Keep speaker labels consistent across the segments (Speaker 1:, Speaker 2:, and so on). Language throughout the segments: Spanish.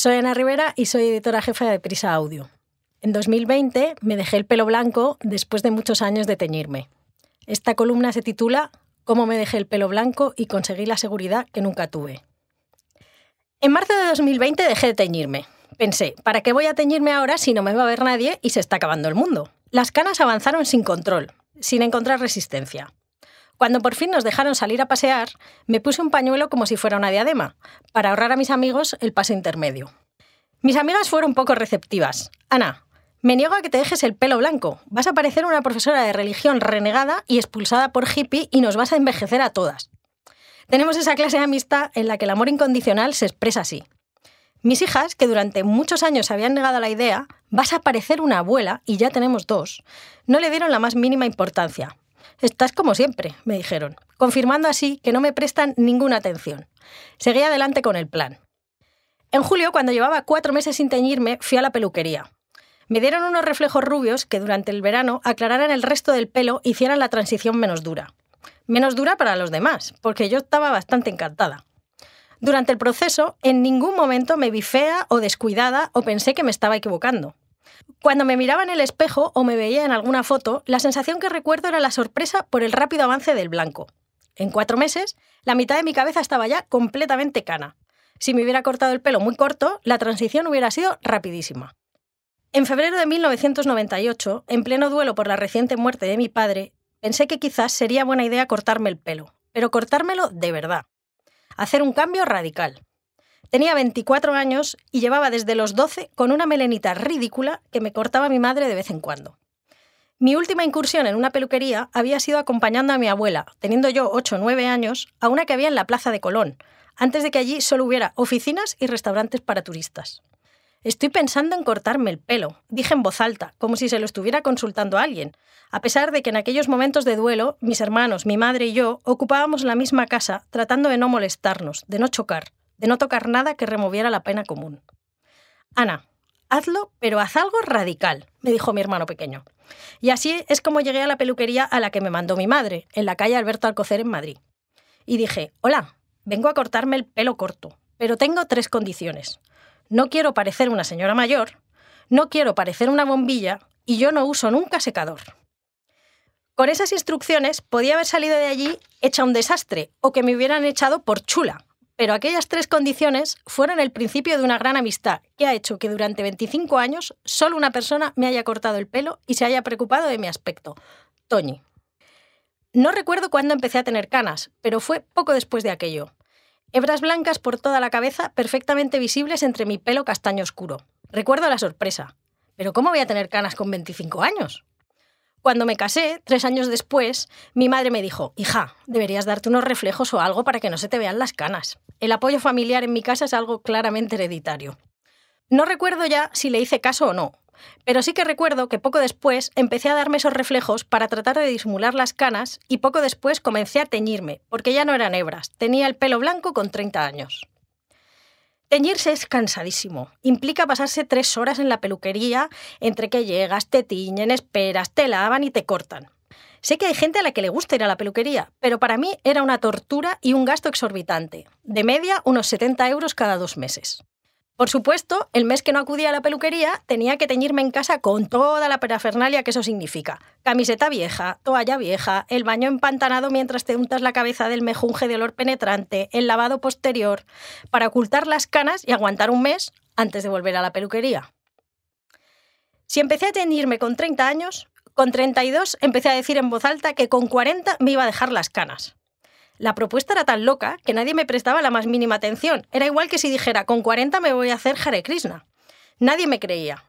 Speaker 1: Soy Ana Rivera y soy editora jefa de Prisa Audio. En 2020 me dejé el pelo blanco después de muchos años de teñirme. Esta columna se titula Cómo me dejé el pelo blanco y conseguí la seguridad que nunca tuve. En marzo de 2020 dejé de teñirme. Pensé, ¿para qué voy a teñirme ahora si no me va a ver nadie y se está acabando el mundo? Las canas avanzaron sin control, sin encontrar resistencia. Cuando por fin nos dejaron salir a pasear, me puse un pañuelo como si fuera una diadema, para ahorrar a mis amigos el paso intermedio. Mis amigas fueron poco receptivas. Ana, me niego a que te dejes el pelo blanco. Vas a parecer una profesora de religión renegada y expulsada por hippie y nos vas a envejecer a todas. Tenemos esa clase de amistad en la que el amor incondicional se expresa así. Mis hijas, que durante muchos años se habían negado a la idea, vas a parecer una abuela y ya tenemos dos, no le dieron la más mínima importancia, Estás como siempre, me dijeron, confirmando así que no me prestan ninguna atención. Seguí adelante con el plan. En julio, cuando llevaba cuatro meses sin teñirme, fui a la peluquería. Me dieron unos reflejos rubios que durante el verano aclararan el resto del pelo y hicieran la transición menos dura. Menos dura para los demás, porque yo estaba bastante encantada. Durante el proceso, en ningún momento me vi fea o descuidada o pensé que me estaba equivocando. Cuando me miraba en el espejo o me veía en alguna foto, la sensación que recuerdo era la sorpresa por el rápido avance del blanco. En cuatro meses, la mitad de mi cabeza estaba ya completamente cana. Si me hubiera cortado el pelo muy corto, la transición hubiera sido rapidísima. En febrero de 1998, en pleno duelo por la reciente muerte de mi padre, pensé que quizás sería buena idea cortarme el pelo, pero cortármelo de verdad. Hacer un cambio radical. Tenía 24 años y llevaba desde los 12 con una melenita ridícula que me cortaba mi madre de vez en cuando. Mi última incursión en una peluquería había sido acompañando a mi abuela, teniendo yo 8 o 9 años, a una que había en la Plaza de Colón, antes de que allí solo hubiera oficinas y restaurantes para turistas. Estoy pensando en cortarme el pelo, dije en voz alta, como si se lo estuviera consultando a alguien, a pesar de que en aquellos momentos de duelo, mis hermanos, mi madre y yo ocupábamos la misma casa, tratando de no molestarnos, de no chocar, de no tocar nada que removiera la pena común. Ana, hazlo, pero haz algo radical, me dijo mi hermano pequeño. Y así es como llegué a la peluquería a la que me mandó mi madre, en la calle Alberto Alcocer en Madrid. Y dije, hola, vengo a cortarme el pelo corto, pero tengo tres condiciones. No quiero parecer una señora mayor, no quiero parecer una bombilla y yo no uso nunca secador. Con esas instrucciones podía haber salido de allí hecha un desastre o que me hubieran echado por chula, pero aquellas tres condiciones fueron el principio de una gran amistad que ha hecho que durante 25 años solo una persona me haya cortado el pelo y se haya preocupado de mi aspecto, Toñi. No recuerdo cuándo empecé a tener canas, pero fue poco después de aquello. Hebras blancas por toda la cabeza, perfectamente visibles entre mi pelo castaño oscuro. Recuerdo la sorpresa. ¿Pero cómo voy a tener canas con 25 años? Cuando me casé, tres años después, mi madre me dijo, hija, deberías darte unos reflejos o algo para que no se te vean las canas. El apoyo familiar en mi casa es algo claramente hereditario. No recuerdo ya si le hice caso o no, pero sí que recuerdo que poco después empecé a darme esos reflejos para tratar de disimular las canas y poco después comencé a teñirme, porque ya no eran hebras, tenía el pelo blanco con 30 años. Teñirse es cansadísimo. Implica pasarse tres horas en la peluquería entre que llegas, te tiñen, esperas, te lavan y te cortan. Sé que hay gente a la que le gusta ir a la peluquería, pero para mí era una tortura y un gasto exorbitante. De media, unos 70 euros cada dos meses. Por supuesto, el mes que no acudía a la peluquería tenía que teñirme en casa con toda la parafernalia que eso significa. Camiseta vieja, toalla vieja, el baño empantanado mientras te untas la cabeza del mejunje de olor penetrante, el lavado posterior, para ocultar las canas y aguantar un mes antes de volver a la peluquería. Si empecé a teñirme con 30 años, con 32 empecé a decir en voz alta que con 40 me iba a dejar las canas. La propuesta era tan loca que nadie me prestaba la más mínima atención. Era igual que si dijera, con 40 me voy a hacer Hare Krishna. Nadie me creía.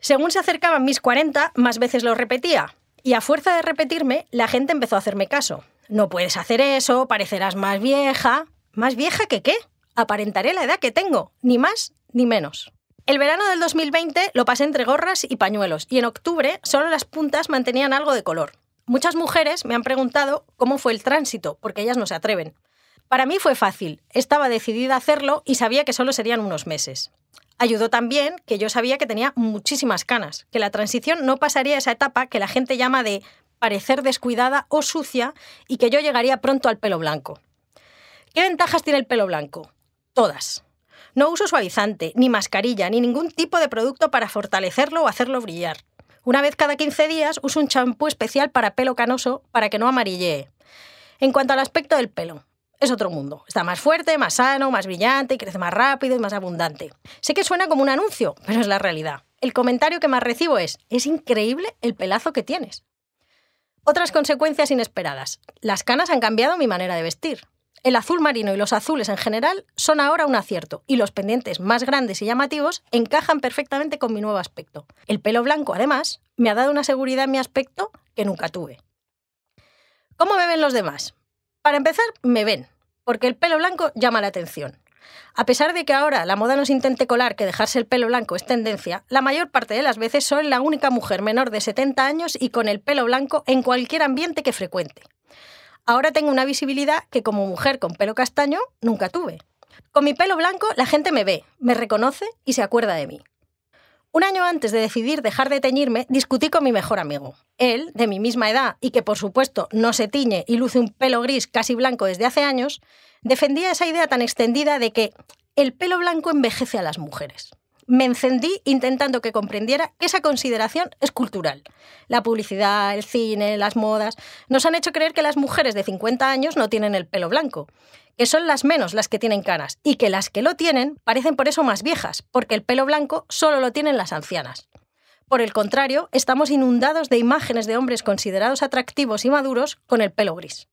Speaker 1: Según se acercaban mis 40, más veces lo repetía. Y a fuerza de repetirme, la gente empezó a hacerme caso. No puedes hacer eso, parecerás más vieja. ¿Más vieja que qué? Aparentaré la edad que tengo, ni más ni menos. El verano del 2020 lo pasé entre gorras y pañuelos, y en octubre solo las puntas mantenían algo de color. Muchas mujeres me han preguntado cómo fue el tránsito, porque ellas no se atreven. Para mí fue fácil, estaba decidida a hacerlo y sabía que solo serían unos meses. Ayudó también que yo sabía que tenía muchísimas canas, que la transición no pasaría esa etapa que la gente llama de parecer descuidada o sucia y que yo llegaría pronto al pelo blanco. ¿Qué ventajas tiene el pelo blanco? Todas. No uso suavizante, ni mascarilla, ni ningún tipo de producto para fortalecerlo o hacerlo brillar. Una vez cada 15 días uso un champú especial para pelo canoso para que no amarillee. En cuanto al aspecto del pelo, es otro mundo. Está más fuerte, más sano, más brillante y crece más rápido y más abundante. Sé que suena como un anuncio, pero es la realidad. El comentario que más recibo es, es increíble el pelazo que tienes. Otras consecuencias inesperadas. Las canas han cambiado mi manera de vestir. El azul marino y los azules en general son ahora un acierto y los pendientes más grandes y llamativos encajan perfectamente con mi nuevo aspecto. El pelo blanco, además, me ha dado una seguridad en mi aspecto que nunca tuve. ¿Cómo me ven los demás? Para empezar, me ven, porque el pelo blanco llama la atención. A pesar de que ahora la moda nos intente colar que dejarse el pelo blanco es tendencia, la mayor parte de las veces soy la única mujer menor de 70 años y con el pelo blanco en cualquier ambiente que frecuente. Ahora tengo una visibilidad que como mujer con pelo castaño nunca tuve. Con mi pelo blanco la gente me ve, me reconoce y se acuerda de mí. Un año antes de decidir dejar de teñirme, discutí con mi mejor amigo. Él, de mi misma edad y que por supuesto no se tiñe y luce un pelo gris casi blanco desde hace años, defendía esa idea tan extendida de que el pelo blanco envejece a las mujeres. Me encendí intentando que comprendiera que esa consideración es cultural. La publicidad, el cine, las modas nos han hecho creer que las mujeres de 50 años no tienen el pelo blanco, que son las menos las que tienen canas y que las que lo tienen parecen por eso más viejas, porque el pelo blanco solo lo tienen las ancianas. Por el contrario, estamos inundados de imágenes de hombres considerados atractivos y maduros con el pelo gris.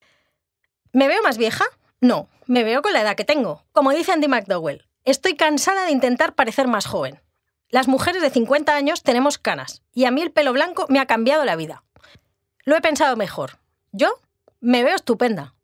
Speaker 1: ¿Me veo más vieja? No, me veo con la edad que tengo. Como dice Andy McDowell, estoy cansada de intentar parecer más joven. Las mujeres de 50 años tenemos canas y a mí el pelo blanco me ha cambiado la vida. Lo he pensado mejor. Yo me veo estupenda.